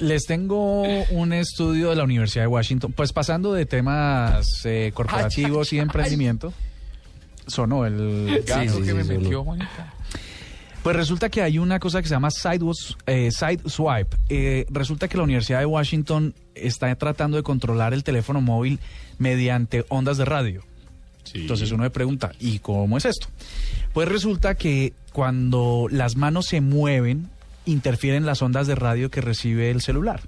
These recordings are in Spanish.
Les tengo un estudio de la Universidad de Washington, pues pasando de temas eh, corporativos y emprendimiento. Sonó el gato sí, que sí, me sonó. metió, Juanita. Pues resulta que hay una cosa que se llama Sidewalks- eh, Sideswipe. Eh, resulta que la Universidad de Washington está tratando de controlar el teléfono móvil mediante ondas de radio. Entonces uno me pregunta, ¿y cómo es esto? Pues resulta que cuando las manos se mueven, interfieren las ondas de radio que recibe el celular.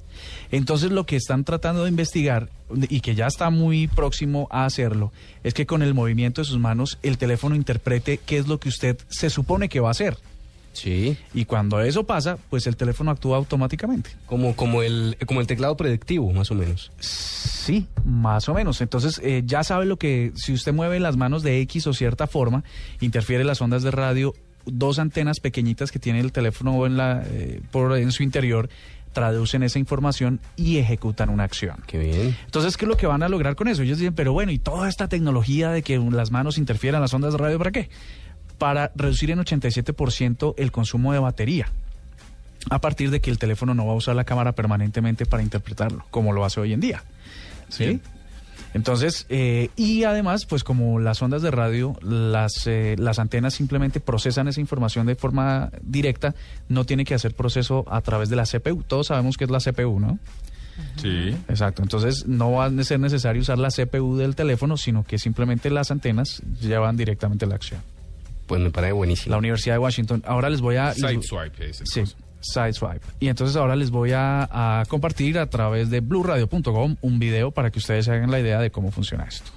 Entonces lo que están tratando de investigar, y que ya está muy próximo a hacerlo, es que con el movimiento de sus manos el teléfono interprete qué es lo que usted se supone que va a hacer. Sí, Y cuando eso pasa, pues el teléfono actúa automáticamente. como, como, el, como el teclado predictivo, más o menos. Sí, más o menos. Entonces eh, ya sabe lo que si usted mueve las manos de X o cierta forma, interfiere las ondas de radio, dos antenas pequeñitas que tiene el teléfono en, la, eh, por, en su interior traducen esa información y ejecutan una acción. Qué bien. Entonces, ¿qué es lo que van a lograr con eso? Ellos dicen, pero bueno, ¿y toda esta tecnología de que las manos interfieran las ondas de radio para qué? Para reducir en 87% el consumo de batería. A partir de que el teléfono no va a usar la cámara permanentemente para interpretarlo, como lo hace hoy en día. ¿Sí? Entonces, eh, y además, pues como las ondas de radio, las, eh, las antenas simplemente procesan esa información de forma directa, no tiene que hacer proceso a través de la CPU. Todos sabemos que es la CPU, ¿no? Sí. Exacto, entonces no va a ser necesario usar la CPU del teléfono, sino que simplemente las antenas llevan directamente la acción. Pues me parece buenísimo. La Universidad de Washington, ahora les voy a... Sideswipe es el Sí. Sideswipe. Y entonces ahora les voy a, a compartir a través de blueradio.com un video para que ustedes se hagan la idea de cómo funciona esto.